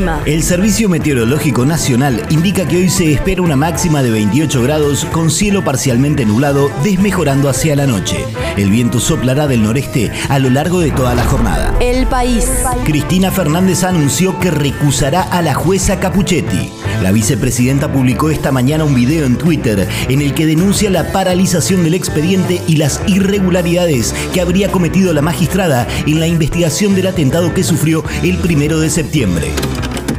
El clima. El Servicio Meteorológico Nacional indica que hoy se espera una máxima de 28 grados con cielo parcialmente nublado, desmejorando hacia la noche. El viento soplará del noreste a lo largo de toda la jornada. El país. Cristina Fernández anunció que recusará a la jueza Capuchetti. La vicepresidenta publicó esta mañana un video en Twitter en el que denuncia la paralización del expediente y las irregularidades que habría cometido la magistrada en la investigación del atentado que sufrió el primero de septiembre.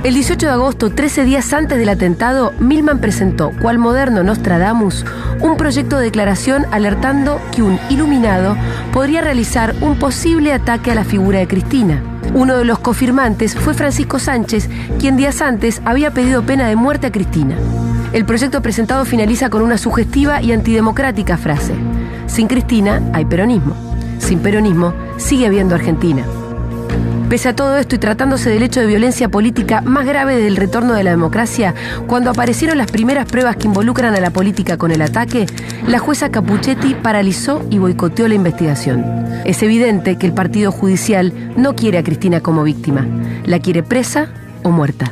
El 18 de agosto, 13 días antes del atentado, Milman presentó, cual moderno Nostradamus, un proyecto de declaración alertando que un iluminado podría realizar un posible ataque a la figura de Cristina. Uno de los confirmantes fue Francisco Sánchez, quien días antes había pedido pena de muerte a Cristina. El proyecto presentado finaliza con una sugestiva y antidemocrática frase. Sin Cristina hay peronismo. Sin peronismo sigue habiendo Argentina. Pese a todo esto y tratándose del hecho de violencia política más grave del retorno de la democracia, cuando aparecieron las primeras pruebas que involucran a la política con el ataque, la jueza Capuchetti paralizó y boicoteó la investigación. Es evidente que el Partido Judicial no quiere a Cristina como víctima, la quiere presa o muerta.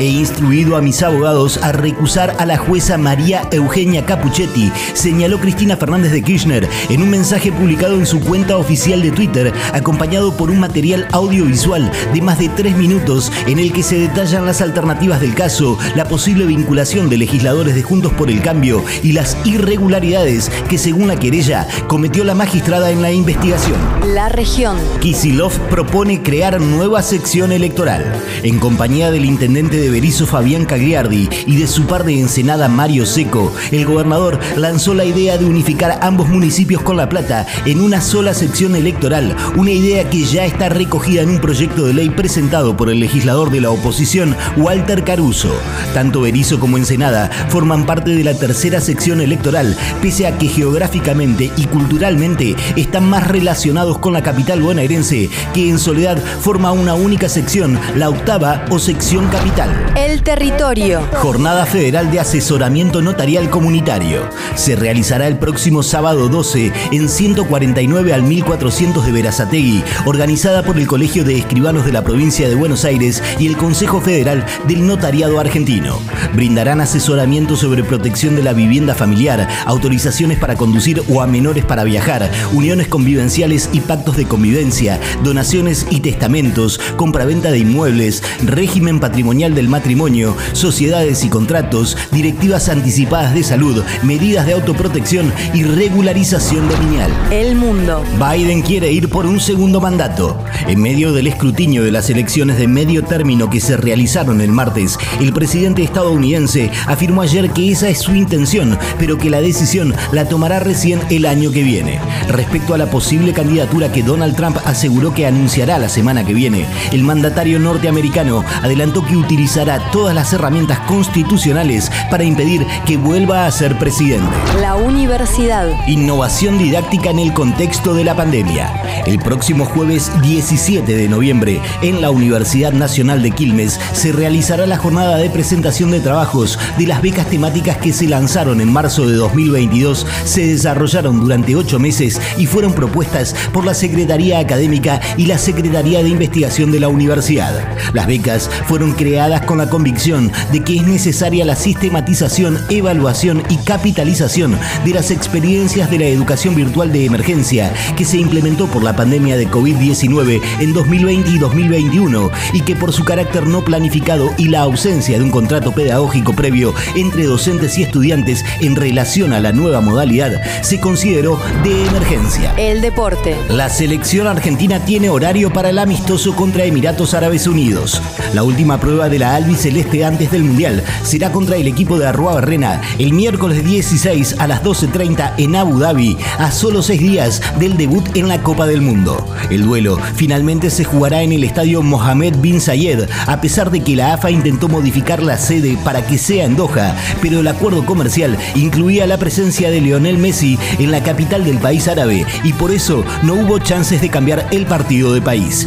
He instruido a mis abogados a recusar a la jueza María Eugenia Capuchetti, señaló Cristina Fernández de Kirchner en un mensaje publicado en su cuenta oficial de Twitter, acompañado por un material audiovisual de más de tres minutos en el que se detallan las alternativas del caso, la posible vinculación de legisladores de Juntos por el Cambio y las irregularidades que, según la querella, cometió la magistrada en la investigación. La región. Kisilov propone crear nueva sección electoral. En compañía del intendente de Berizo Fabián Cagliardi y de su par de Ensenada Mario Seco, el gobernador lanzó la idea de unificar ambos municipios con La Plata en una sola sección electoral, una idea que ya está recogida en un proyecto de ley presentado por el legislador de la oposición, Walter Caruso. Tanto Berizo como Ensenada forman parte de la tercera sección electoral, pese a que geográficamente y culturalmente están más relacionados con la capital bonaerense, que en soledad forma una única sección, la octava o sección capital. El territorio. Jornada Federal de Asesoramiento Notarial Comunitario. Se realizará el próximo sábado 12 en 149 al 1400 de Verazategui, organizada por el Colegio de Escribanos de la Provincia de Buenos Aires y el Consejo Federal del Notariado Argentino. Brindarán asesoramiento sobre protección de la vivienda familiar, autorizaciones para conducir o a menores para viajar, uniones convivenciales y pactos de convivencia, donaciones y testamentos, compraventa de inmuebles, régimen patrimonial del matrimonio, sociedades y contratos, directivas anticipadas de salud, medidas de autoprotección y regularización dominial. El mundo. Biden quiere ir por un segundo mandato. En medio del escrutinio de las elecciones de medio término que se realizaron el martes, el presidente estadounidense afirmó ayer que esa es su intención, pero que la decisión la tomará recién el año que viene. Respecto a la posible candidatura que Donald Trump aseguró que anunciará la semana que viene, el mandatario norteamericano adelantó que utilizará todas las herramientas constitucionales para impedir que vuelva a ser presidente. La universidad. Innovación didáctica en el contexto de la pandemia. El próximo jueves 17 de noviembre, en la Universidad Nacional de Quilmes, se realizará la jornada de presentación de trabajos de las becas temáticas que se lanzaron en marzo de 2022, se desarrollaron durante ocho meses y fueron propuestas por la Secretaría Académica y la Secretaría de Investigación de la Universidad. Las becas fueron creadas con la convicción de que es necesaria la sistematización, evaluación y capitalización de las experiencias de la educación virtual de emergencia que se implementó por la pandemia de COVID-19 en 2020 y 2021 y que por su carácter no planificado y la ausencia de un contrato pedagógico previo entre docentes y estudiantes en relación a la nueva modalidad se consideró de emergencia. El deporte. La selección argentina tiene horario para el amistoso contra Emiratos Árabes Unidos. La última prueba de la albiceleste antes del Mundial será contra el equipo de Arrua Barrena el miércoles 16 a las 12.30 en Abu Dhabi, a solo seis días del debut en la Copa del Mundo. El duelo finalmente se jugará en el estadio Mohamed bin Zayed, a pesar de que la AFA intentó modificar la sede para que sea en Doha, pero el acuerdo comercial incluía la presencia de Lionel Messi en la capital del país árabe y por eso no hubo chances de cambiar el partido de país.